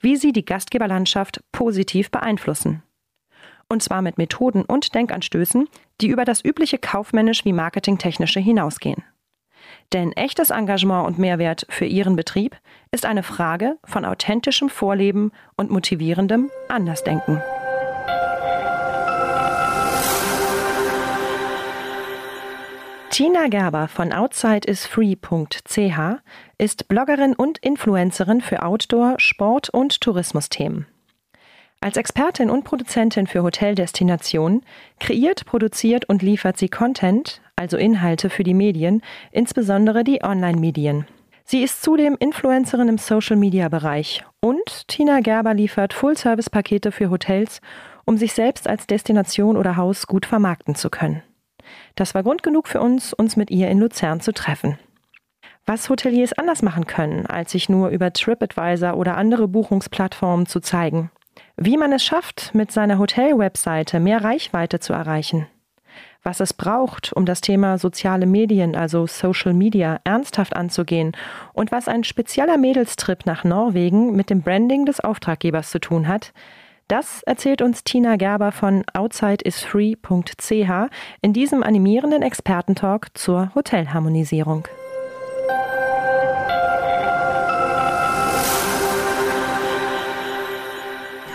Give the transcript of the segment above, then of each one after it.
wie sie die Gastgeberlandschaft positiv beeinflussen. Und zwar mit Methoden und Denkanstößen, die über das übliche kaufmännisch wie marketingtechnische hinausgehen. Denn echtes Engagement und Mehrwert für Ihren Betrieb ist eine Frage von authentischem Vorleben und motivierendem Andersdenken. Tina Gerber von OutsideIsFree.ch ist Bloggerin und Influencerin für Outdoor-, Sport- und Tourismusthemen. Als Expertin und Produzentin für Hoteldestinationen kreiert, produziert und liefert sie Content, also Inhalte für die Medien, insbesondere die Online-Medien. Sie ist zudem Influencerin im Social-Media-Bereich und Tina Gerber liefert Full-Service-Pakete für Hotels, um sich selbst als Destination oder Haus gut vermarkten zu können. Das war Grund genug für uns, uns mit ihr in Luzern zu treffen. Was Hoteliers anders machen können, als sich nur über TripAdvisor oder andere Buchungsplattformen zu zeigen. Wie man es schafft, mit seiner Hotel-Webseite mehr Reichweite zu erreichen. Was es braucht, um das Thema soziale Medien, also Social Media, ernsthaft anzugehen und was ein spezieller Mädelstrip nach Norwegen mit dem Branding des Auftraggebers zu tun hat, das erzählt uns Tina Gerber von OutsideIsFree.ch in diesem animierenden Expertentalk zur Hotelharmonisierung.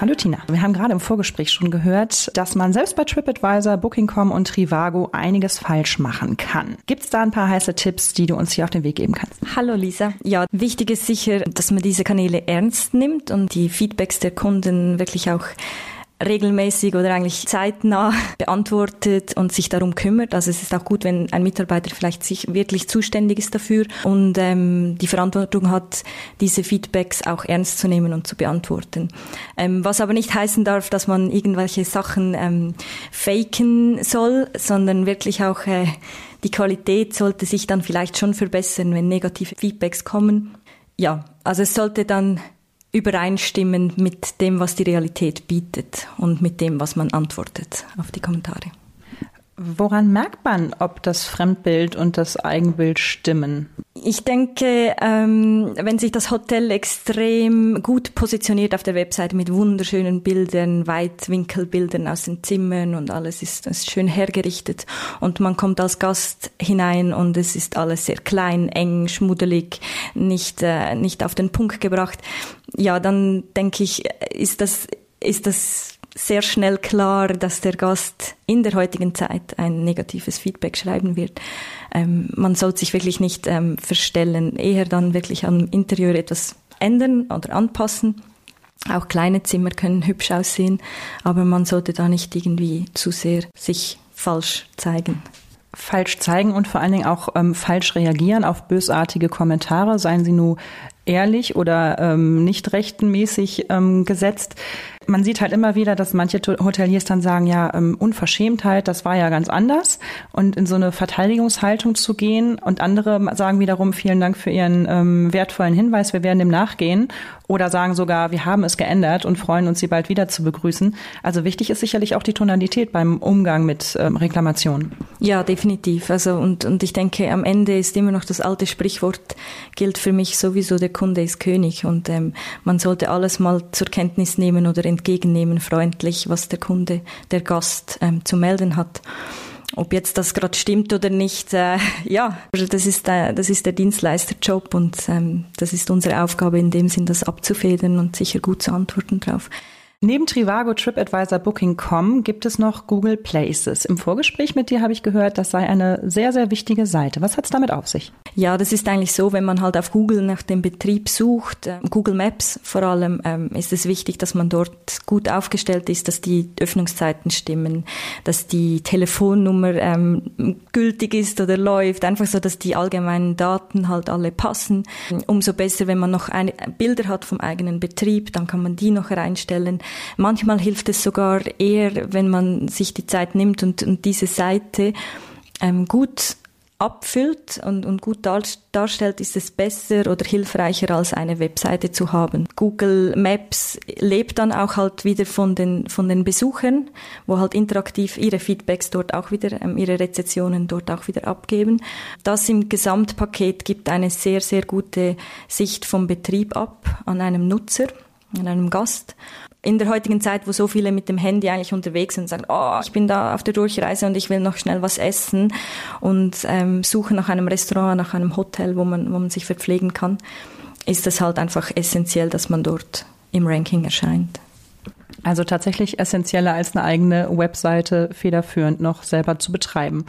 Hallo Tina. Wir haben gerade im Vorgespräch schon gehört, dass man selbst bei TripAdvisor, Booking.com und Trivago einiges falsch machen kann. Gibt es da ein paar heiße Tipps, die du uns hier auf den Weg geben kannst? Hallo Lisa. Ja, wichtig ist sicher, dass man diese Kanäle ernst nimmt und die Feedbacks der Kunden wirklich auch regelmäßig oder eigentlich zeitnah beantwortet und sich darum kümmert. Also es ist auch gut, wenn ein Mitarbeiter vielleicht sich wirklich zuständig ist dafür und ähm, die Verantwortung hat, diese Feedbacks auch ernst zu nehmen und zu beantworten. Ähm, was aber nicht heißen darf, dass man irgendwelche Sachen ähm, faken soll, sondern wirklich auch äh, die Qualität sollte sich dann vielleicht schon verbessern, wenn negative Feedbacks kommen. Ja, also es sollte dann übereinstimmen mit dem, was die Realität bietet und mit dem, was man antwortet auf die Kommentare. Woran merkt man, ob das Fremdbild und das Eigenbild stimmen? Ich denke, ähm, wenn sich das Hotel extrem gut positioniert auf der Webseite mit wunderschönen Bildern, Weitwinkelbildern aus den Zimmern und alles ist, ist schön hergerichtet und man kommt als Gast hinein und es ist alles sehr klein, eng, schmuddelig, nicht, äh, nicht auf den Punkt gebracht, ja, dann denke ich, ist das, ist das sehr schnell klar, dass der Gast in der heutigen Zeit ein negatives Feedback schreiben wird. Ähm, man sollte sich wirklich nicht ähm, verstellen, eher dann wirklich am Interieur etwas ändern oder anpassen. Auch kleine Zimmer können hübsch aussehen, aber man sollte da nicht irgendwie zu sehr sich falsch zeigen falsch zeigen und vor allen Dingen auch ähm, falsch reagieren auf bösartige Kommentare, seien sie nur ehrlich oder ähm, nicht rechtenmäßig ähm, gesetzt man sieht halt immer wieder, dass manche Hoteliers dann sagen, ja, ähm, Unverschämtheit, das war ja ganz anders. Und in so eine Verteidigungshaltung zu gehen und andere sagen wiederum, vielen Dank für Ihren ähm, wertvollen Hinweis, wir werden dem nachgehen. Oder sagen sogar, wir haben es geändert und freuen uns, Sie bald wieder zu begrüßen. Also wichtig ist sicherlich auch die Tonalität beim Umgang mit ähm, Reklamationen. Ja, definitiv. Also und, und ich denke, am Ende ist immer noch das alte Sprichwort, gilt für mich sowieso, der Kunde ist König. Und ähm, man sollte alles mal zur Kenntnis nehmen oder entgegennehmen, freundlich, was der Kunde, der Gast ähm, zu melden hat. Ob jetzt das gerade stimmt oder nicht, äh, ja, das ist, äh, das ist der Dienstleisterjob und ähm, das ist unsere Aufgabe in dem Sinn, das abzufedern und sicher gut zu antworten drauf. Neben Trivago, TripAdvisor, Booking.com gibt es noch Google Places. Im Vorgespräch mit dir habe ich gehört, das sei eine sehr, sehr wichtige Seite. Was hat es damit auf sich? Ja, das ist eigentlich so, wenn man halt auf Google nach dem Betrieb sucht, äh, Google Maps vor allem, ähm, ist es wichtig, dass man dort gut aufgestellt ist, dass die Öffnungszeiten stimmen, dass die Telefonnummer ähm, gültig ist oder läuft, einfach so, dass die allgemeinen Daten halt alle passen. Umso besser, wenn man noch Bilder hat vom eigenen Betrieb, dann kann man die noch reinstellen. Manchmal hilft es sogar eher, wenn man sich die Zeit nimmt und, und diese Seite ähm, gut abfüllt und, und gut darstellt, ist es besser oder hilfreicher als eine Webseite zu haben. Google Maps lebt dann auch halt wieder von den, von den Besuchern, wo halt interaktiv ihre Feedbacks dort auch wieder, ähm, ihre Rezessionen dort auch wieder abgeben. Das im Gesamtpaket gibt eine sehr, sehr gute Sicht vom Betrieb ab an einem Nutzer, an einem Gast in der heutigen Zeit, wo so viele mit dem Handy eigentlich unterwegs sind und sagen, oh, ich bin da auf der Durchreise und ich will noch schnell was essen und ähm, suchen nach einem Restaurant, nach einem Hotel, wo man, wo man sich verpflegen kann, ist es halt einfach essentiell, dass man dort im Ranking erscheint. Also tatsächlich essentieller als eine eigene Webseite federführend noch selber zu betreiben.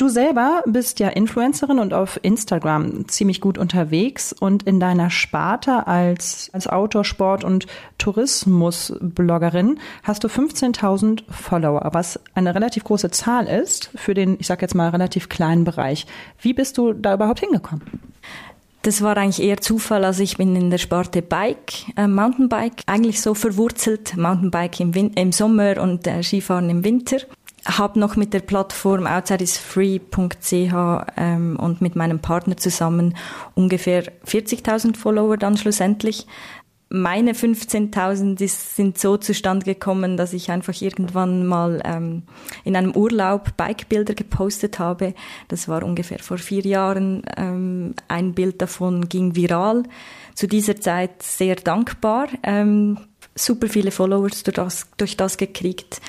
Du selber bist ja Influencerin und auf Instagram ziemlich gut unterwegs und in deiner Sparte als, als Outdoor-Sport- und Tourismus-Bloggerin hast du 15.000 Follower, was eine relativ große Zahl ist für den, ich sag jetzt mal, relativ kleinen Bereich. Wie bist du da überhaupt hingekommen? Das war eigentlich eher Zufall. Also ich bin in der Sparte Bike, äh, Mountainbike, eigentlich so verwurzelt. Mountainbike im, Win im Sommer und äh, Skifahren im Winter habe noch mit der Plattform outsidisfree.ch ähm, und mit meinem Partner zusammen ungefähr 40.000 Follower dann schlussendlich. Meine 15.000 sind so zustande gekommen, dass ich einfach irgendwann mal ähm, in einem Urlaub Bikebilder gepostet habe. Das war ungefähr vor vier Jahren. Ähm, ein Bild davon ging viral. Zu dieser Zeit sehr dankbar. Ähm, super viele Followers durch das, durch das gekriegt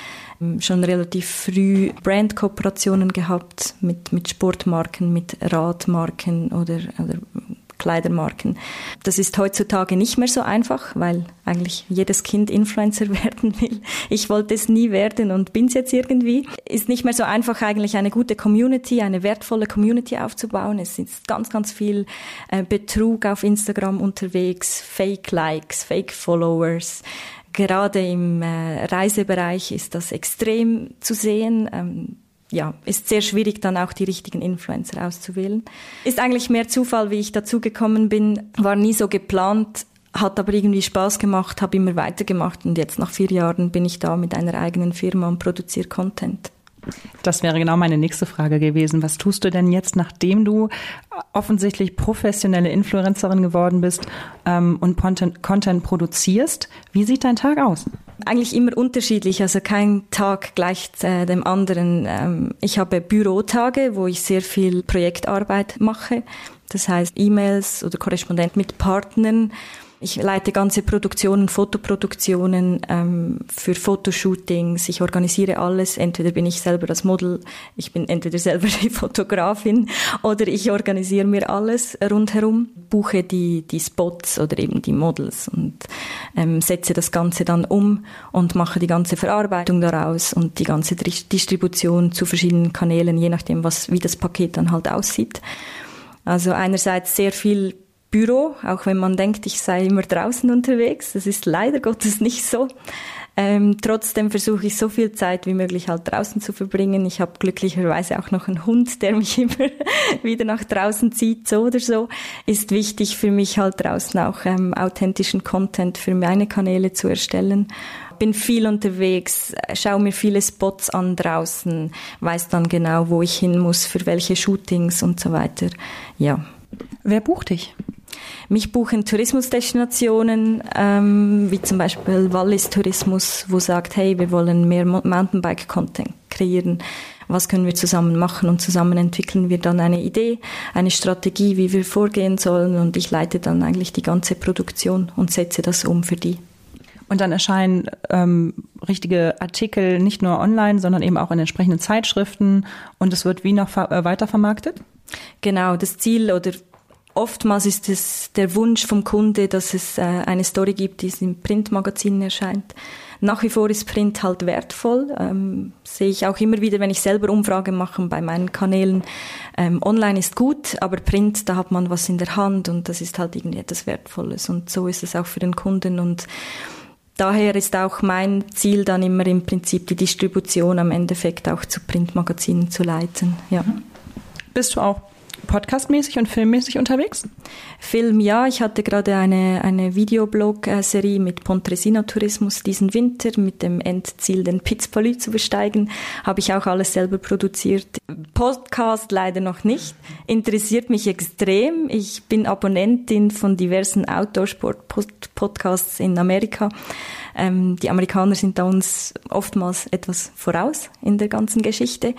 schon relativ früh Brandkooperationen gehabt mit, mit Sportmarken, mit Radmarken oder, oder Kleidermarken. Das ist heutzutage nicht mehr so einfach, weil eigentlich jedes Kind Influencer werden will. Ich wollte es nie werden und bin es jetzt irgendwie. Ist nicht mehr so einfach, eigentlich eine gute Community, eine wertvolle Community aufzubauen. Es ist ganz, ganz viel äh, Betrug auf Instagram unterwegs, Fake Likes, Fake Followers. Gerade im äh, Reisebereich ist das extrem zu sehen. Ähm, ja, ist sehr schwierig, dann auch die richtigen Influencer auszuwählen. Ist eigentlich mehr Zufall, wie ich dazugekommen bin. War nie so geplant, hat aber irgendwie Spaß gemacht, habe immer weitergemacht und jetzt nach vier Jahren bin ich da mit einer eigenen Firma und produziere Content. Das wäre genau meine nächste Frage gewesen. Was tust du denn jetzt, nachdem du offensichtlich professionelle Influencerin geworden bist ähm, und Content, Content produzierst? Wie sieht dein Tag aus? Eigentlich immer unterschiedlich, also kein Tag gleicht äh, dem anderen. Ähm, ich habe Bürotage, wo ich sehr viel Projektarbeit mache. Das heißt E-Mails oder Korrespondent mit Partnern ich leite ganze Produktionen, Fotoproduktionen ähm, für Fotoshootings. Ich organisiere alles. Entweder bin ich selber das Model, ich bin entweder selber die Fotografin oder ich organisiere mir alles rundherum, buche die, die Spots oder eben die Models und ähm, setze das Ganze dann um und mache die ganze Verarbeitung daraus und die ganze Distribution zu verschiedenen Kanälen, je nachdem, was, wie das Paket dann halt aussieht. Also einerseits sehr viel Büro, auch wenn man denkt, ich sei immer draußen unterwegs. Das ist leider Gottes nicht so. Ähm, trotzdem versuche ich so viel Zeit wie möglich halt draußen zu verbringen. Ich habe glücklicherweise auch noch einen Hund, der mich immer wieder nach draußen zieht, so oder so. Ist wichtig für mich halt draußen auch ähm, authentischen Content für meine Kanäle zu erstellen bin viel unterwegs, schaue mir viele Spots an draußen, weiß dann genau, wo ich hin muss, für welche Shootings und so weiter. Ja. Wer bucht dich? Mich buchen Tourismusdestinationen, ähm, wie zum Beispiel Wallis Tourismus, wo sagt, hey, wir wollen mehr Mountainbike-Content kreieren. Was können wir zusammen machen? Und zusammen entwickeln wir dann eine Idee, eine Strategie, wie wir vorgehen sollen. Und ich leite dann eigentlich die ganze Produktion und setze das um für die. Und dann erscheinen ähm, richtige Artikel nicht nur online, sondern eben auch in entsprechenden Zeitschriften und es wird wie noch äh, weiter vermarktet? Genau, das Ziel oder Oftmals ist es der Wunsch vom Kunde, dass es äh, eine Story gibt, die in Printmagazinen erscheint. Nach wie vor ist Print halt wertvoll. Ähm, sehe ich auch immer wieder, wenn ich selber Umfragen mache bei meinen Kanälen. Ähm, online ist gut, aber Print, da hat man was in der Hand und das ist halt irgendwie etwas Wertvolles. Und so ist es auch für den Kunden und Daher ist auch mein Ziel dann immer im Prinzip die Distribution am Endeffekt auch zu Printmagazinen zu leiten. Ja. Bist du auch podcastmäßig und filmmäßig unterwegs? Film, ja. Ich hatte gerade eine, eine Videoblog-Serie mit Pontresina Tourismus diesen Winter mit dem Endziel, den Pizzpalü zu besteigen. Habe ich auch alles selber produziert. Podcast leider noch nicht. Interessiert mich extrem. Ich bin Abonnentin von diversen Outdoor-Sport-Podcasts in Amerika. Ähm, die Amerikaner sind da uns oftmals etwas voraus in der ganzen Geschichte.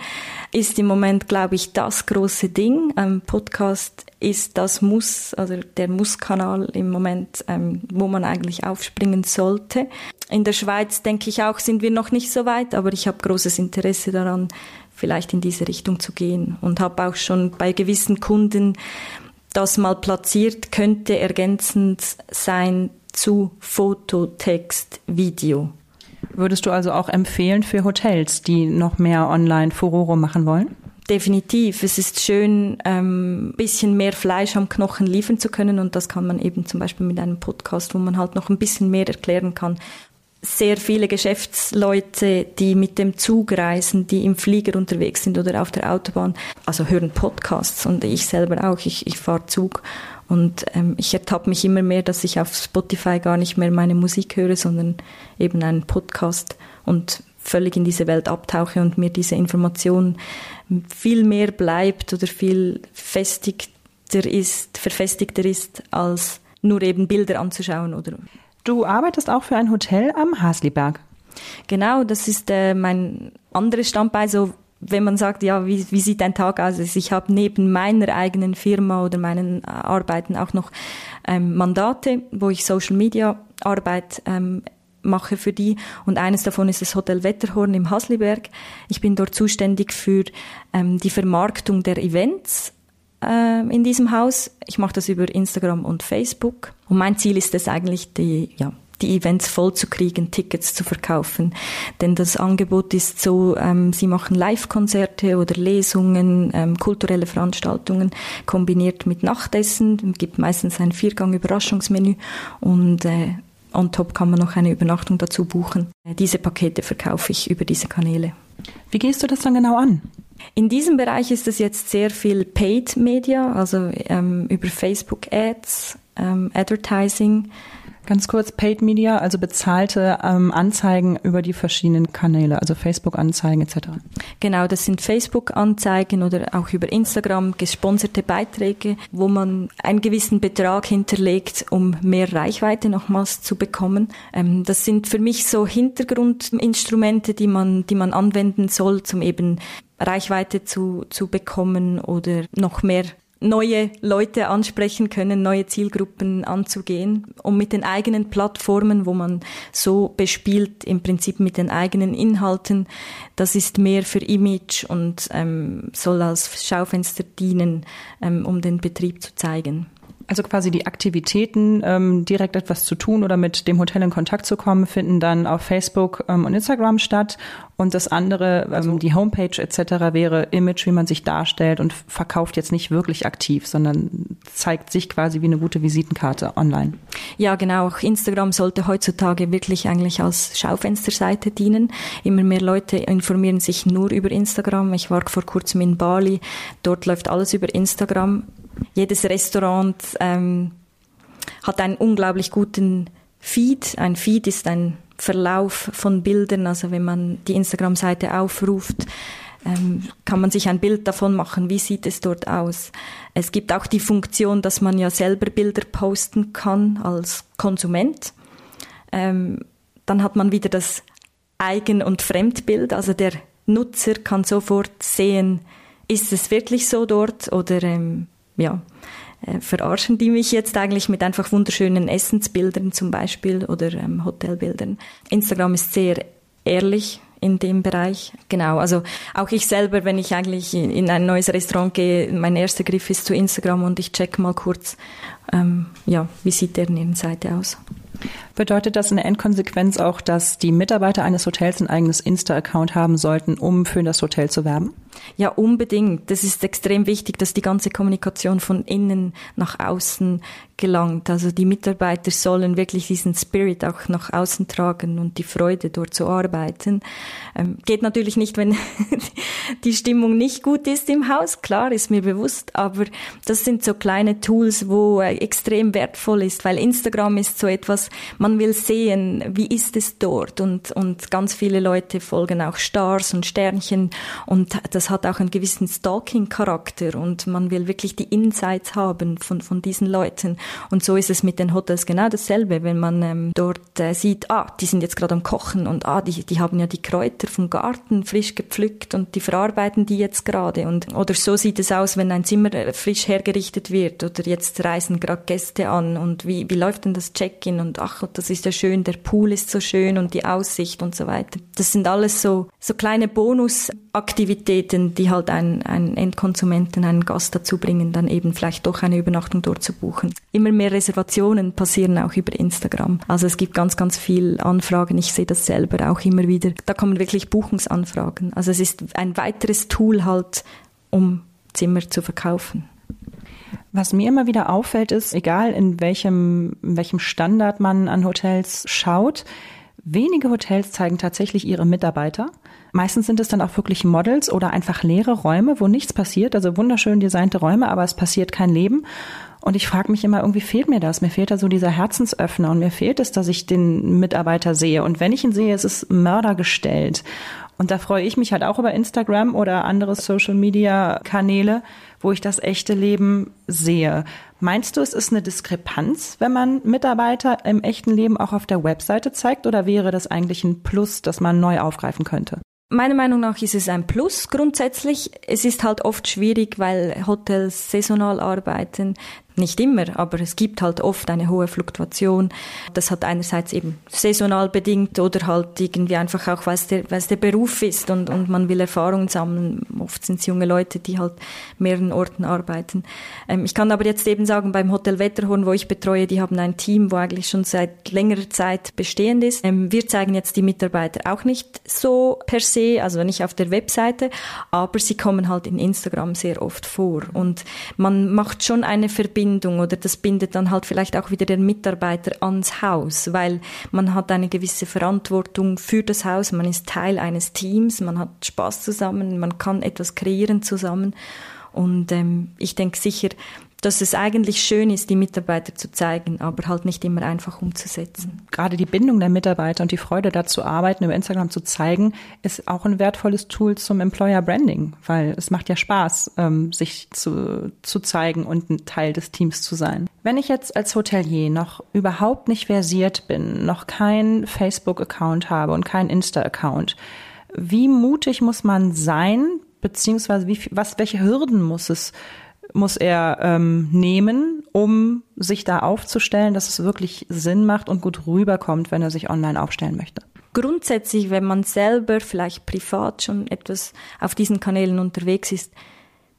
Ist im Moment, glaube ich, das große Ding. Ähm, Podcast ist das Muss, also der Muss-Kanal im Moment, ähm, wo man eigentlich aufspringen sollte. In der Schweiz, denke ich auch, sind wir noch nicht so weit, aber ich habe großes Interesse daran, vielleicht in diese Richtung zu gehen und habe auch schon bei gewissen Kunden das mal platziert, könnte ergänzend sein zu Foto, Text, Video. Würdest du also auch empfehlen für Hotels, die noch mehr online Furore machen wollen? Definitiv. Es ist schön, ein ähm, bisschen mehr Fleisch am Knochen liefern zu können und das kann man eben zum Beispiel mit einem Podcast, wo man halt noch ein bisschen mehr erklären kann. Sehr viele Geschäftsleute, die mit dem Zug reisen, die im Flieger unterwegs sind oder auf der Autobahn, also hören Podcasts und ich selber auch. Ich, ich fahre Zug und ähm, ich ertappe mich immer mehr, dass ich auf Spotify gar nicht mehr meine Musik höre, sondern eben einen Podcast und völlig in diese Welt abtauche und mir diese Information viel mehr bleibt oder viel festigter ist, verfestigter ist, als nur eben Bilder anzuschauen oder. Du arbeitest auch für ein Hotel am Hasliberg. Genau, das ist äh, mein anderes Standbein, so wenn man sagt, ja, wie, wie sieht dein Tag aus? Also ich habe neben meiner eigenen Firma oder meinen Arbeiten auch noch ähm, Mandate, wo ich Social Media Arbeit ähm, mache für die. Und eines davon ist das Hotel Wetterhorn im Hasliberg. Ich bin dort zuständig für ähm, die Vermarktung der Events äh, in diesem Haus. Ich mache das über Instagram und Facebook. Und mein Ziel ist es eigentlich, die, ja, die Events voll zu kriegen, Tickets zu verkaufen. Denn das Angebot ist so, ähm, sie machen Live-Konzerte oder Lesungen, ähm, kulturelle Veranstaltungen kombiniert mit Nachtessen. Es gibt meistens ein Viergang-Überraschungsmenü und äh, on top kann man noch eine Übernachtung dazu buchen. Diese Pakete verkaufe ich über diese Kanäle. Wie gehst du das dann genau an? In diesem Bereich ist es jetzt sehr viel Paid Media, also ähm, über Facebook Ads, ähm, Advertising, Ganz kurz, Paid Media, also bezahlte ähm, Anzeigen über die verschiedenen Kanäle, also Facebook-Anzeigen etc. Genau, das sind Facebook-Anzeigen oder auch über Instagram gesponserte Beiträge, wo man einen gewissen Betrag hinterlegt, um mehr Reichweite nochmals zu bekommen. Ähm, das sind für mich so Hintergrundinstrumente, die man, die man anwenden soll, um eben Reichweite zu, zu bekommen oder noch mehr neue Leute ansprechen können, neue Zielgruppen anzugehen, um mit den eigenen Plattformen, wo man so bespielt, im Prinzip mit den eigenen Inhalten, das ist mehr für Image und ähm, soll als Schaufenster dienen, ähm, um den Betrieb zu zeigen. Also quasi die Aktivitäten, ähm, direkt etwas zu tun oder mit dem Hotel in Kontakt zu kommen, finden dann auf Facebook ähm, und Instagram statt. Und das andere, also die Homepage etc. wäre Image, wie man sich darstellt und verkauft jetzt nicht wirklich aktiv, sondern zeigt sich quasi wie eine gute Visitenkarte online. Ja, genau. Auch Instagram sollte heutzutage wirklich eigentlich als Schaufensterseite dienen. Immer mehr Leute informieren sich nur über Instagram. Ich war vor kurzem in Bali. Dort läuft alles über Instagram. Jedes Restaurant ähm, hat einen unglaublich guten Feed. Ein Feed ist ein Verlauf von Bildern. Also wenn man die Instagram-Seite aufruft, ähm, kann man sich ein Bild davon machen, wie sieht es dort aus. Es gibt auch die Funktion, dass man ja selber Bilder posten kann als Konsument. Ähm, dann hat man wieder das Eigen- und Fremdbild. Also der Nutzer kann sofort sehen, ist es wirklich so dort oder ähm, ja, äh, verarschen die mich jetzt eigentlich mit einfach wunderschönen Essensbildern zum Beispiel oder ähm, Hotelbildern. Instagram ist sehr ehrlich in dem Bereich. Genau, also auch ich selber, wenn ich eigentlich in ein neues Restaurant gehe, mein erster Griff ist zu Instagram und ich check mal kurz, ähm, ja, wie sieht deren Seite aus. Bedeutet das in der Endkonsequenz auch, dass die Mitarbeiter eines Hotels ein eigenes Insta-Account haben sollten, um für das Hotel zu werben? Ja, unbedingt. Das ist extrem wichtig, dass die ganze Kommunikation von innen nach außen gelangt. Also die Mitarbeiter sollen wirklich diesen Spirit auch nach außen tragen und die Freude dort zu arbeiten. Ähm, geht natürlich nicht, wenn die Stimmung nicht gut ist im Haus, klar, ist mir bewusst, aber das sind so kleine Tools, wo äh, extrem wertvoll ist, weil Instagram ist so etwas, man will sehen, wie ist es dort und, und ganz viele Leute folgen auch Stars und Sternchen und das hat auch einen gewissen Stalking-Charakter und man will wirklich die Insights haben von, von diesen Leuten. Und so ist es mit den Hotels genau dasselbe, wenn man ähm, dort äh, sieht, ah, die sind jetzt gerade am Kochen und ah, die, die haben ja die Kräuter vom Garten frisch gepflückt und die verarbeiten die jetzt gerade. Und oder so sieht es aus, wenn ein Zimmer äh, frisch hergerichtet wird oder jetzt reisen gerade Gäste an und wie, wie läuft denn das Check-in und ach, das ist ja schön, der Pool ist so schön und die Aussicht und so weiter. Das sind alles so, so kleine Bonusaktivitäten, die halt einen, einen Endkonsumenten, einen Gast dazu bringen, dann eben vielleicht doch eine Übernachtung dort zu buchen. Immer mehr Reservationen passieren auch über Instagram. Also es gibt ganz, ganz viel Anfragen. Ich sehe das selber auch immer wieder. Da kommen wirklich Buchungsanfragen. Also es ist ein weiteres Tool halt, um Zimmer zu verkaufen. Was mir immer wieder auffällt, ist, egal in welchem, in welchem Standard man an Hotels schaut, wenige Hotels zeigen tatsächlich ihre Mitarbeiter. Meistens sind es dann auch wirklich Models oder einfach leere Räume, wo nichts passiert, also wunderschön designte Räume, aber es passiert kein Leben. Und ich frage mich immer, irgendwie fehlt mir das. Mir fehlt da so dieser Herzensöffner und mir fehlt es, dass ich den Mitarbeiter sehe. Und wenn ich ihn sehe, ist es mördergestellt. Und da freue ich mich halt auch über Instagram oder andere Social Media Kanäle, wo ich das echte Leben sehe. Meinst du, es ist eine Diskrepanz, wenn man Mitarbeiter im echten Leben auch auf der Webseite zeigt oder wäre das eigentlich ein Plus, das man neu aufgreifen könnte? Meiner Meinung nach ist es ein Plus grundsätzlich. Es ist halt oft schwierig, weil Hotels saisonal arbeiten. Nicht immer, aber es gibt halt oft eine hohe Fluktuation. Das hat einerseits eben saisonal bedingt oder halt irgendwie einfach auch, weil es der, weil es der Beruf ist und, und man will Erfahrungen sammeln. Oft sind es junge Leute, die halt mehreren Orten arbeiten. Ähm, ich kann aber jetzt eben sagen, beim Hotel Wetterhorn, wo ich betreue, die haben ein Team, wo eigentlich schon seit längerer Zeit bestehend ist. Ähm, wir zeigen jetzt die Mitarbeiter auch nicht so per se, also nicht auf der Webseite, aber sie kommen halt in Instagram sehr oft vor und man macht schon eine Verbindung Bindung oder das bindet dann halt vielleicht auch wieder den Mitarbeiter ans Haus, weil man hat eine gewisse Verantwortung für das Haus, man ist Teil eines Teams, man hat Spaß zusammen, man kann etwas kreieren zusammen. Und ähm, ich denke sicher, dass es eigentlich schön ist, die Mitarbeiter zu zeigen, aber halt nicht immer einfach umzusetzen. Gerade die Bindung der Mitarbeiter und die Freude dazu arbeiten, über Instagram zu zeigen, ist auch ein wertvolles Tool zum Employer Branding, weil es macht ja Spaß, ähm, sich zu, zu zeigen und ein Teil des Teams zu sein. Wenn ich jetzt als Hotelier noch überhaupt nicht versiert bin, noch kein Facebook-Account habe und kein Insta-Account, wie mutig muss man sein, beziehungsweise wie, was, welche Hürden muss es muss er ähm, nehmen, um sich da aufzustellen, dass es wirklich Sinn macht und gut rüberkommt, wenn er sich online aufstellen möchte? Grundsätzlich, wenn man selber vielleicht privat schon etwas auf diesen Kanälen unterwegs ist,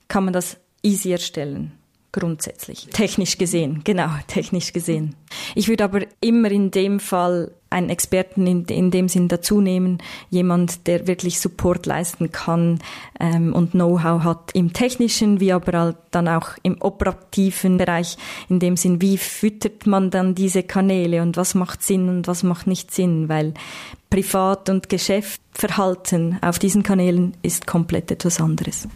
kann man das easy erstellen. Grundsätzlich. Technisch gesehen, genau, technisch gesehen. Ich würde aber immer in dem Fall einen Experten in, in dem Sinn dazu nehmen, jemand, der wirklich Support leisten kann ähm, und Know-how hat im technischen, wie aber halt dann auch im operativen Bereich, in dem Sinn, wie füttert man dann diese Kanäle und was macht Sinn und was macht nicht Sinn, weil Privat- und Geschäftsverhalten auf diesen Kanälen ist komplett etwas anderes.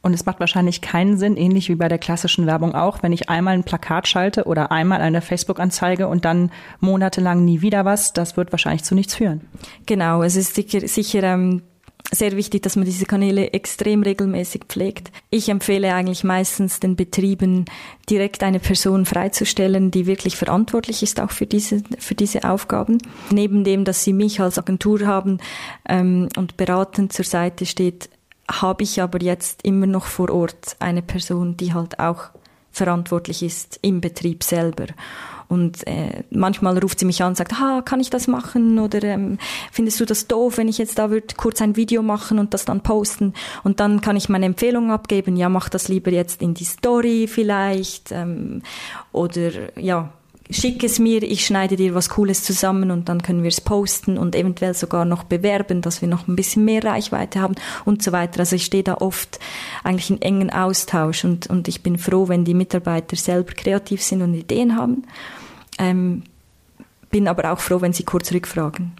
Und es macht wahrscheinlich keinen Sinn, ähnlich wie bei der klassischen Werbung auch, wenn ich einmal ein Plakat schalte oder einmal eine Facebook-Anzeige und dann monatelang nie wieder was, das wird wahrscheinlich zu nichts führen. Genau, es ist sicher, sicher ähm, sehr wichtig, dass man diese Kanäle extrem regelmäßig pflegt. Ich empfehle eigentlich meistens den Betrieben, direkt eine Person freizustellen, die wirklich verantwortlich ist auch für diese, für diese Aufgaben. Neben dem, dass sie mich als Agentur haben ähm, und beratend zur Seite steht, habe ich aber jetzt immer noch vor Ort eine Person, die halt auch verantwortlich ist im Betrieb selber. Und äh, manchmal ruft sie mich an und sagt, ha, kann ich das machen? Oder ähm, findest du das doof, wenn ich jetzt da würde kurz ein Video machen und das dann posten? Und dann kann ich meine Empfehlung abgeben, ja, mach das lieber jetzt in die Story vielleicht. Ähm, oder ja, schick es mir, ich schneide dir was Cooles zusammen und dann können wir es posten und eventuell sogar noch bewerben, dass wir noch ein bisschen mehr Reichweite haben und so weiter. Also ich stehe da oft eigentlich in engen Austausch und, und ich bin froh, wenn die Mitarbeiter selber kreativ sind und Ideen haben. Ähm, bin aber auch froh, wenn sie kurz rückfragen.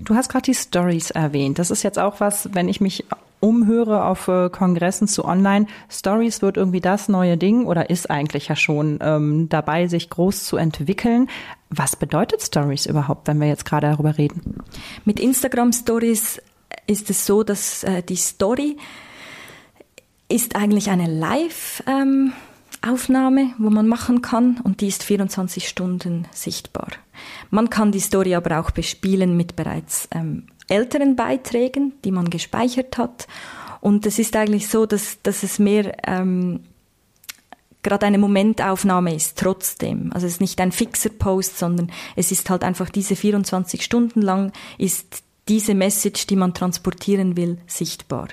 Du hast gerade die Stories erwähnt. Das ist jetzt auch was, wenn ich mich umhöre auf äh, Kongressen zu Online, Stories wird irgendwie das neue Ding oder ist eigentlich ja schon ähm, dabei, sich groß zu entwickeln. Was bedeutet Stories überhaupt, wenn wir jetzt gerade darüber reden? Mit Instagram Stories ist es so, dass äh, die Story ist eigentlich eine Live ähm, Aufnahme, wo man machen kann und die ist 24 Stunden sichtbar. Man kann die Story aber auch bespielen mit bereits ähm, älteren Beiträgen, die man gespeichert hat. Und es ist eigentlich so, dass, dass es mehr ähm, gerade eine Momentaufnahme ist, trotzdem. Also es ist nicht ein fixer Post, sondern es ist halt einfach diese 24 Stunden lang ist diese Message, die man transportieren will, sichtbar.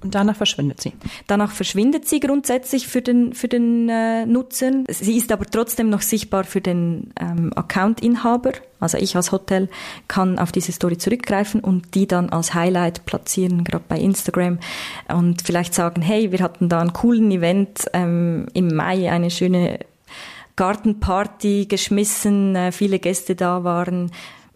Und danach verschwindet sie. Danach verschwindet sie grundsätzlich für den, für den äh, Nutzer. Sie ist aber trotzdem noch sichtbar für den ähm, Account-Inhaber. Also ich als Hotel kann auf diese Story zurückgreifen und die dann als Highlight platzieren, gerade bei Instagram. Und vielleicht sagen, hey, wir hatten da einen coolen Event ähm, im Mai, eine schöne Gartenparty geschmissen, äh, viele Gäste da waren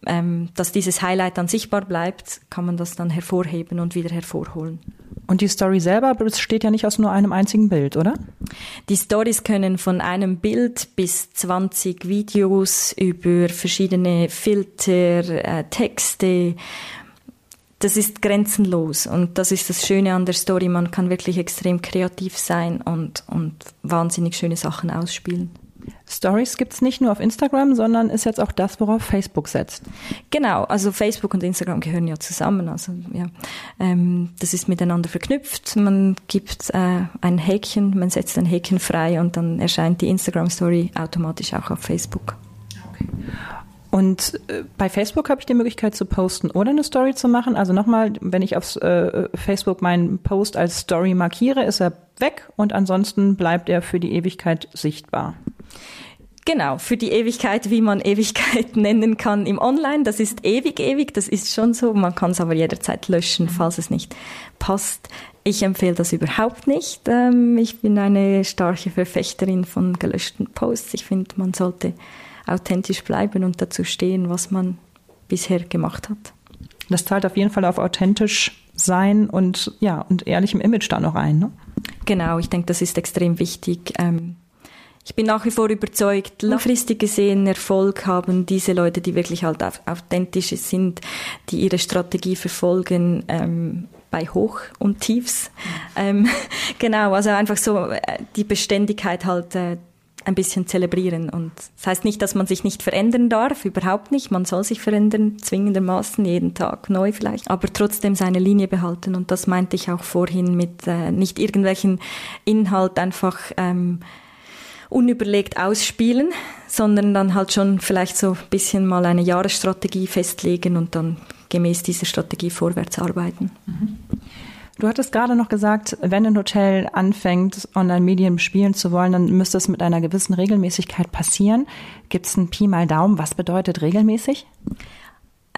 ähm, dass dieses Highlight dann sichtbar bleibt, kann man das dann hervorheben und wieder hervorholen. Und die Story selber besteht ja nicht aus nur einem einzigen Bild, oder? Die Stories können von einem Bild bis 20 Videos über verschiedene Filter, äh, Texte, das ist grenzenlos und das ist das Schöne an der Story. Man kann wirklich extrem kreativ sein und, und wahnsinnig schöne Sachen ausspielen. Stories gibt es nicht nur auf Instagram, sondern ist jetzt auch das, worauf Facebook setzt. Genau, also Facebook und Instagram gehören ja zusammen. Also ja, ähm, das ist miteinander verknüpft. Man gibt äh, ein Häkchen, man setzt ein Häkchen frei und dann erscheint die Instagram Story automatisch auch auf Facebook. Okay. Und äh, bei Facebook habe ich die Möglichkeit zu posten oder eine Story zu machen. Also nochmal, wenn ich auf äh, Facebook meinen Post als Story markiere, ist er weg und ansonsten bleibt er für die Ewigkeit sichtbar. Genau, für die Ewigkeit, wie man Ewigkeit nennen kann im Online. Das ist ewig, ewig, das ist schon so. Man kann es aber jederzeit löschen, falls es nicht passt. Ich empfehle das überhaupt nicht. Ähm, ich bin eine starke Verfechterin von gelöschten Posts. Ich finde, man sollte authentisch bleiben und dazu stehen, was man bisher gemacht hat. Das zahlt auf jeden Fall auf authentisch sein und ja und ehrlichem Image da noch ein. Ne? Genau, ich denke, das ist extrem wichtig. Ähm, ich bin nach wie vor überzeugt, langfristig gesehen Erfolg haben diese Leute, die wirklich halt authentisch sind, die ihre Strategie verfolgen, ähm, bei Hoch und Tiefs. Ähm, genau, also einfach so äh, die Beständigkeit halt äh, ein bisschen zelebrieren. Und das heißt nicht, dass man sich nicht verändern darf, überhaupt nicht. Man soll sich verändern, zwingendermaßen, jeden Tag neu vielleicht, aber trotzdem seine Linie behalten. Und das meinte ich auch vorhin mit äh, nicht irgendwelchen Inhalt einfach ähm, unüberlegt ausspielen, sondern dann halt schon vielleicht so ein bisschen mal eine Jahresstrategie festlegen und dann gemäß dieser Strategie vorwärts arbeiten. Mhm. Du hattest gerade noch gesagt, wenn ein Hotel anfängt, Online-Medien spielen zu wollen, dann müsste es mit einer gewissen Regelmäßigkeit passieren. Gibt es einen Pi mal Daumen? Was bedeutet regelmäßig?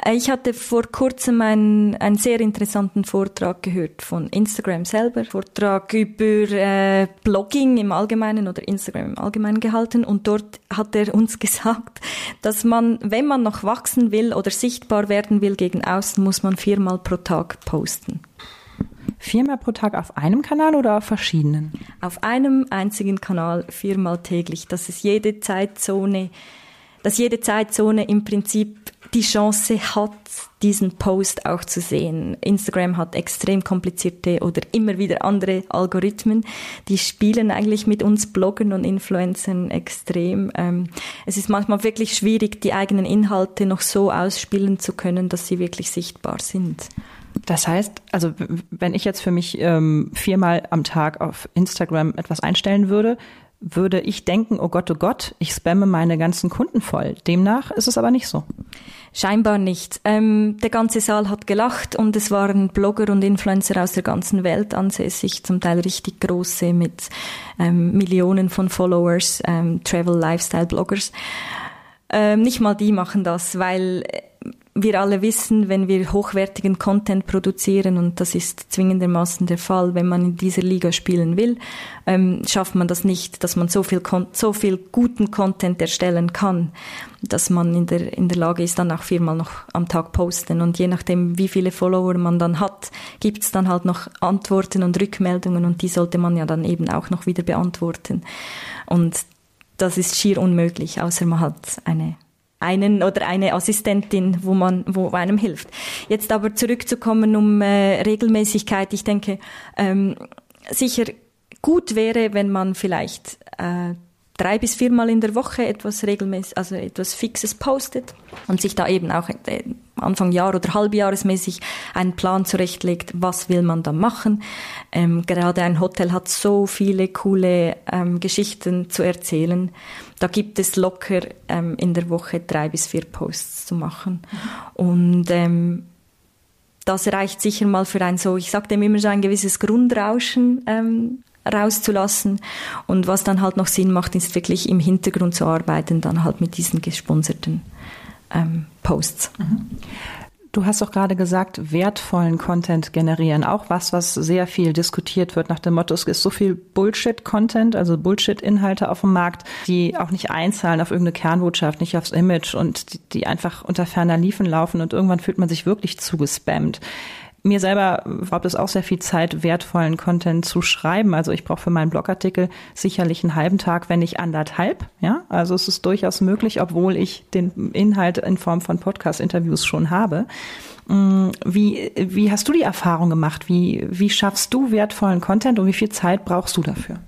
Ich hatte vor kurzem einen, einen sehr interessanten Vortrag gehört von Instagram selber. Vortrag über äh, Blogging im Allgemeinen oder Instagram im Allgemeinen gehalten. Und dort hat er uns gesagt, dass man, wenn man noch wachsen will oder sichtbar werden will gegen außen, muss man viermal pro Tag posten. Viermal pro Tag auf einem Kanal oder auf verschiedenen? Auf einem einzigen Kanal, viermal täglich. Das ist jede Zeitzone, dass jede Zeitzone im Prinzip die Chance hat, diesen Post auch zu sehen. Instagram hat extrem komplizierte oder immer wieder andere Algorithmen, die spielen eigentlich mit uns Bloggern und Influencern extrem. Ähm, es ist manchmal wirklich schwierig, die eigenen Inhalte noch so ausspielen zu können, dass sie wirklich sichtbar sind. Das heißt, also wenn ich jetzt für mich ähm, viermal am Tag auf Instagram etwas einstellen würde, würde ich denken, oh Gott, oh Gott, ich spamme meine ganzen Kunden voll. Demnach ist es aber nicht so. Scheinbar nicht. Ähm, der ganze Saal hat gelacht und es waren Blogger und Influencer aus der ganzen Welt ansässig, zum Teil richtig große mit ähm, Millionen von Followers, ähm, Travel Lifestyle Bloggers. Ähm, nicht mal die machen das, weil wir alle wissen, wenn wir hochwertigen Content produzieren, und das ist zwingendermaßen der Fall, wenn man in dieser Liga spielen will, ähm, schafft man das nicht, dass man so viel, so viel guten Content erstellen kann, dass man in der, in der Lage ist, dann auch viermal noch am Tag posten. Und je nachdem, wie viele Follower man dann hat, gibt es dann halt noch Antworten und Rückmeldungen und die sollte man ja dann eben auch noch wieder beantworten. Und das ist schier unmöglich, außer man hat eine einen oder eine Assistentin, wo man, wo einem hilft. Jetzt aber zurückzukommen um äh, Regelmäßigkeit. Ich denke, ähm, sicher gut wäre, wenn man vielleicht äh, drei bis viermal in der Woche etwas regelmäßig, also etwas Fixes postet und sich da eben auch äh, Anfang Jahr oder halbjahresmäßig einen Plan zurechtlegt, was will man da machen. Ähm, gerade ein Hotel hat so viele coole ähm, Geschichten zu erzählen. Da gibt es locker ähm, in der Woche drei bis vier Posts zu machen. Und ähm, das reicht sicher mal für ein so, ich sage dem immer so ein gewisses Grundrauschen ähm, rauszulassen. Und was dann halt noch Sinn macht, ist wirklich im Hintergrund zu arbeiten, dann halt mit diesen gesponserten ähm, Posts. Mhm. Du hast doch gerade gesagt, wertvollen Content generieren. Auch was, was sehr viel diskutiert wird nach dem Motto, es ist so viel Bullshit-Content, also Bullshit-Inhalte auf dem Markt, die auch nicht einzahlen auf irgendeine Kernbotschaft, nicht aufs Image und die, die einfach unter ferner Liefen laufen und irgendwann fühlt man sich wirklich zugespammt mir selber raubt es auch sehr viel Zeit, wertvollen Content zu schreiben. Also ich brauche für meinen Blogartikel sicherlich einen halben Tag, wenn nicht anderthalb. Ja, also es ist durchaus möglich, obwohl ich den Inhalt in Form von Podcast-Interviews schon habe. Mm, wie, wie hast du die Erfahrung gemacht? Wie, wie schaffst du wertvollen Content und wie viel Zeit brauchst du dafür?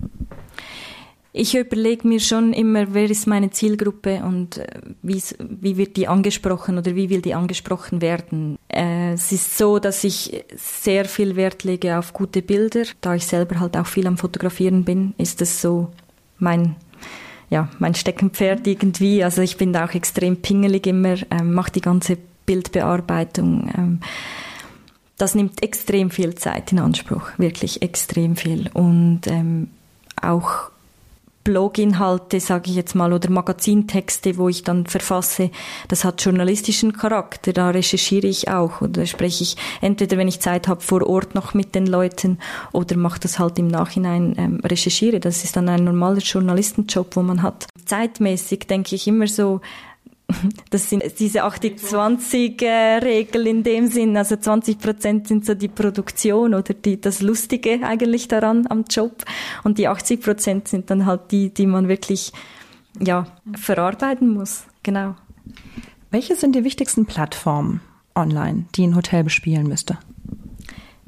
ich überlege mir schon immer, wer ist meine Zielgruppe und äh, wie wird die angesprochen oder wie will die angesprochen werden. Äh, es ist so, dass ich sehr viel Wert lege auf gute Bilder. Da ich selber halt auch viel am Fotografieren bin, ist es so mein ja, mein Steckenpferd irgendwie. Also ich bin da auch extrem pingelig immer, ähm, mache die ganze Bildbearbeitung. Ähm, das nimmt extrem viel Zeit in Anspruch, wirklich extrem viel. Und ähm, auch Bloginhalte, sage ich jetzt mal, oder Magazintexte, wo ich dann verfasse, das hat journalistischen Charakter. Da recherchiere ich auch oder spreche ich entweder, wenn ich Zeit habe, vor Ort noch mit den Leuten oder mache das halt im Nachhinein ähm, recherchiere. Das ist dann ein normaler Journalistenjob, wo man hat. Zeitmäßig denke ich immer so, das sind diese 80-20-Regel in dem Sinn. Also 20 Prozent sind so die Produktion oder die, das Lustige eigentlich daran am Job. Und die 80 Prozent sind dann halt die, die man wirklich, ja, verarbeiten muss. Genau. Welche sind die wichtigsten Plattformen online, die ein Hotel bespielen müsste?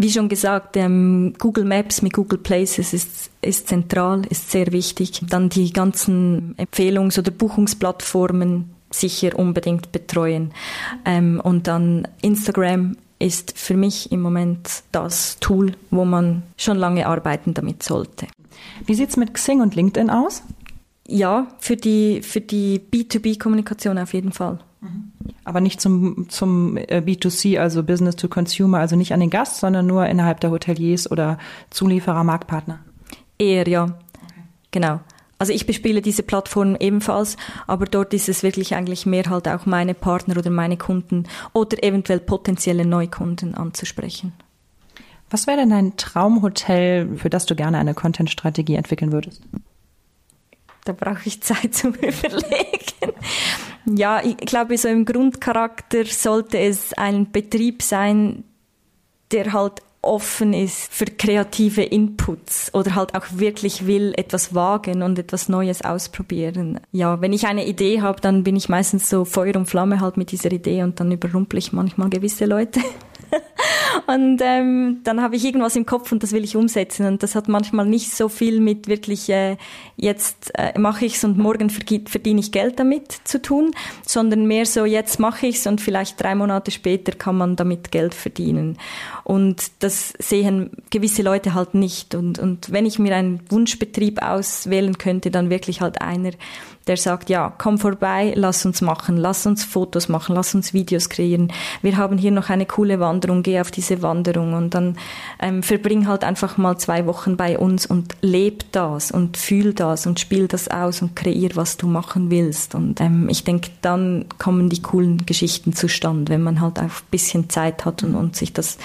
Wie schon gesagt, ähm, Google Maps mit Google Places ist, ist zentral, ist sehr wichtig. Dann die ganzen Empfehlungs- oder Buchungsplattformen, sicher unbedingt betreuen. Ähm, und dann Instagram ist für mich im Moment das Tool, wo man schon lange arbeiten damit sollte. Wie sieht es mit Xing und LinkedIn aus? Ja, für die, für die B2B-Kommunikation auf jeden Fall. Aber nicht zum, zum äh, B2C, also Business to Consumer, also nicht an den Gast, sondern nur innerhalb der Hoteliers oder Zulieferer, Marktpartner? Eher, ja. Okay. Genau. Also ich bespiele diese Plattform ebenfalls, aber dort ist es wirklich eigentlich mehr halt auch meine Partner oder meine Kunden oder eventuell potenzielle Neukunden anzusprechen. Was wäre denn dein Traumhotel, für das du gerne eine Content-Strategie entwickeln würdest? Da brauche ich Zeit zum Überlegen. Ja, ich glaube, so im Grundcharakter sollte es ein Betrieb sein, der halt offen ist für kreative Inputs oder halt auch wirklich will etwas wagen und etwas Neues ausprobieren. Ja, wenn ich eine Idee habe, dann bin ich meistens so Feuer und Flamme halt mit dieser Idee und dann überrumpel ich manchmal gewisse Leute. und ähm, dann habe ich irgendwas im Kopf und das will ich umsetzen. Und das hat manchmal nicht so viel mit wirklich, äh, jetzt äh, mache ich es und morgen verdiene ich Geld damit zu tun, sondern mehr so, jetzt mache ich es und vielleicht drei Monate später kann man damit Geld verdienen. Und das sehen gewisse Leute halt nicht. Und, und wenn ich mir einen Wunschbetrieb auswählen könnte, dann wirklich halt einer, der sagt, ja, komm vorbei, lass uns machen, lass uns Fotos machen, lass uns Videos kreieren. Wir haben hier noch eine coole Wanderung, geh auf diese Wanderung und dann ähm, verbring halt einfach mal zwei Wochen bei uns und leb das und fühl das und spiel das aus und kreier, was du machen willst. Und ähm, ich denke, dann kommen die coolen Geschichten zustande, wenn man halt auch ein bisschen Zeit hat und, und sich das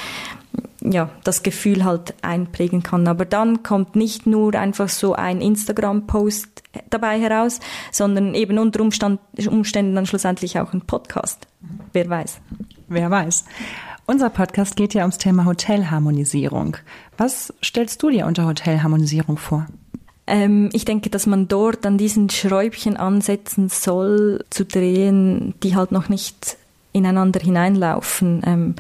ja, das Gefühl halt einprägen kann. Aber dann kommt nicht nur einfach so ein Instagram-Post dabei heraus, sondern eben unter Umstand, Umständen dann schlussendlich auch ein Podcast. Wer weiß. Wer weiß. Unser Podcast geht ja ums Thema Hotelharmonisierung. Was stellst du dir unter Hotelharmonisierung vor? Ähm, ich denke, dass man dort an diesen Schräubchen ansetzen soll, zu drehen, die halt noch nicht ineinander hineinlaufen. Ähm,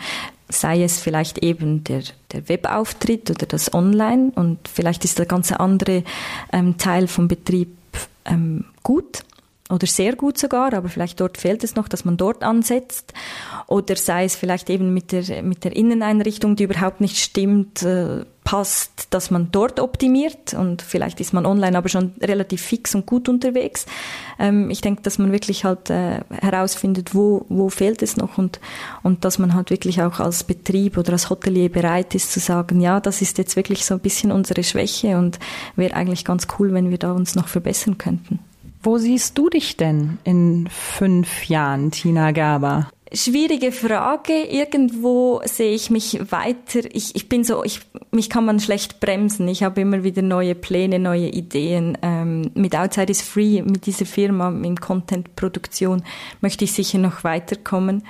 sei es vielleicht eben der, der Webauftritt oder das Online und vielleicht ist der ganze andere ähm, Teil vom Betrieb ähm, gut oder sehr gut sogar, aber vielleicht dort fehlt es noch, dass man dort ansetzt. Oder sei es vielleicht eben mit der, mit der Inneneinrichtung, die überhaupt nicht stimmt, äh, passt, dass man dort optimiert und vielleicht ist man online aber schon relativ fix und gut unterwegs. Ähm, ich denke, dass man wirklich halt äh, herausfindet, wo, wo fehlt es noch und, und dass man halt wirklich auch als Betrieb oder als Hotelier bereit ist zu sagen, ja, das ist jetzt wirklich so ein bisschen unsere Schwäche und wäre eigentlich ganz cool, wenn wir da uns noch verbessern könnten. Wo siehst du dich denn in fünf Jahren, Tina Gaber? Schwierige Frage. Irgendwo sehe ich mich weiter. Ich, ich bin so, ich, mich kann man schlecht bremsen. Ich habe immer wieder neue Pläne, neue Ideen. Ähm, mit Outside is Free, mit dieser Firma in Content-Produktion möchte ich sicher noch weiterkommen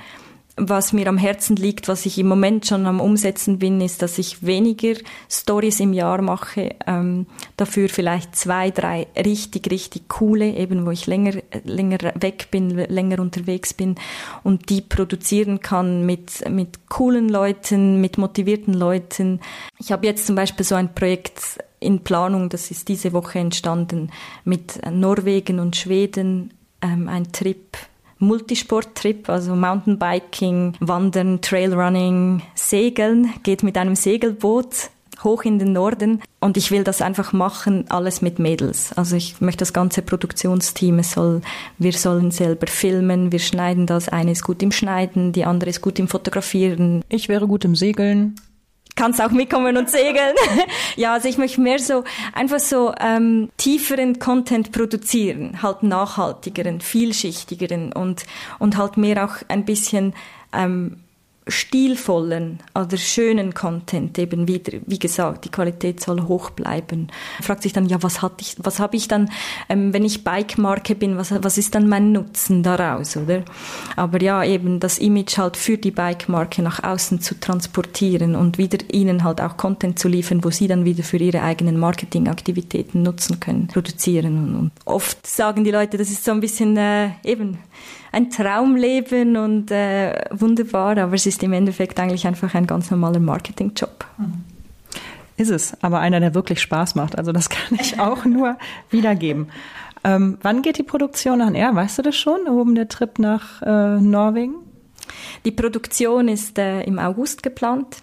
was mir am Herzen liegt, was ich im Moment schon am Umsetzen bin, ist, dass ich weniger Stories im Jahr mache, ähm, dafür vielleicht zwei, drei richtig, richtig coole, eben wo ich länger, länger weg bin, länger unterwegs bin und die produzieren kann mit, mit coolen Leuten, mit motivierten Leuten. Ich habe jetzt zum Beispiel so ein Projekt in Planung, das ist diese Woche entstanden, mit Norwegen und Schweden, ähm, ein Trip Multisporttrip, also Mountainbiking, Wandern, Trailrunning, Segeln, geht mit einem Segelboot hoch in den Norden und ich will das einfach machen, alles mit Mädels. Also ich möchte das ganze Produktionsteam, es soll, wir sollen selber filmen, wir schneiden das, eine ist gut im Schneiden, die andere ist gut im Fotografieren. Ich wäre gut im Segeln kannst auch mitkommen und segeln. ja, also ich möchte mehr so einfach so ähm, tieferen Content produzieren, halt nachhaltigeren, vielschichtigeren und und halt mehr auch ein bisschen ähm, stilvollen oder schönen Content eben wieder, wie gesagt, die Qualität soll hoch bleiben. Fragt sich dann, ja, was hatte ich, was habe ich dann, ähm, wenn ich Bike-Marke bin, was, was ist dann mein Nutzen daraus, oder? Aber ja, eben das Image halt für die Bike-Marke nach außen zu transportieren und wieder ihnen halt auch Content zu liefern, wo sie dann wieder für ihre eigenen Marketingaktivitäten nutzen können, produzieren. Und, und oft sagen die Leute, das ist so ein bisschen äh, eben ein Traumleben und äh, wunderbar, aber es ist im Endeffekt eigentlich einfach ein ganz normaler Marketingjob. Mhm. Ist es, aber einer, der wirklich Spaß macht. Also das kann ich auch nur wiedergeben. Ähm, wann geht die Produktion an R? Weißt du das schon? Oben der Trip nach äh, Norwegen? Die Produktion ist äh, im August geplant.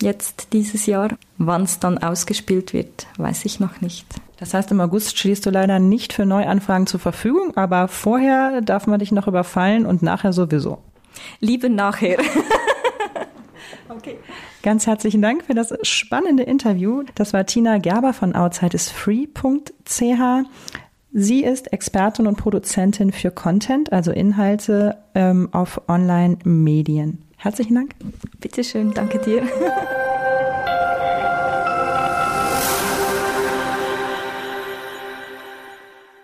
Jetzt dieses Jahr. Wann es dann ausgespielt wird, weiß ich noch nicht. Das heißt, im August stehst du leider nicht für Neuanfragen zur Verfügung, aber vorher darf man dich noch überfallen und nachher sowieso. Lieber nachher. okay. Ganz herzlichen Dank für das spannende Interview. Das war Tina Gerber von outsideisfree.ch. Sie ist Expertin und Produzentin für Content, also Inhalte ähm, auf Online-Medien. Herzlichen Dank. Bitteschön, danke dir.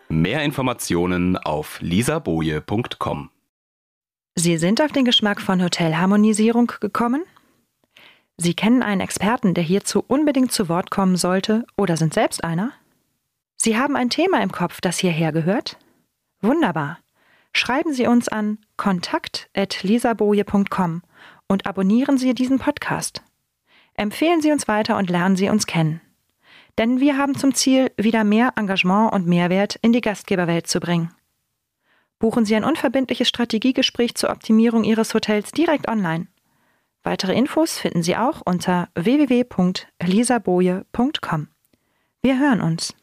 Mehr Informationen auf lisaboje.com. Sie sind auf den Geschmack von Hotelharmonisierung gekommen? Sie kennen einen Experten, der hierzu unbedingt zu Wort kommen sollte oder sind selbst einer? Sie haben ein Thema im Kopf, das hierher gehört? Wunderbar. Schreiben Sie uns an kontakt.lisaboje.com und abonnieren Sie diesen Podcast. Empfehlen Sie uns weiter und lernen Sie uns kennen. Denn wir haben zum Ziel, wieder mehr Engagement und Mehrwert in die Gastgeberwelt zu bringen. Buchen Sie ein unverbindliches Strategiegespräch zur Optimierung Ihres Hotels direkt online. Weitere Infos finden Sie auch unter www.lisaboje.com. Wir hören uns.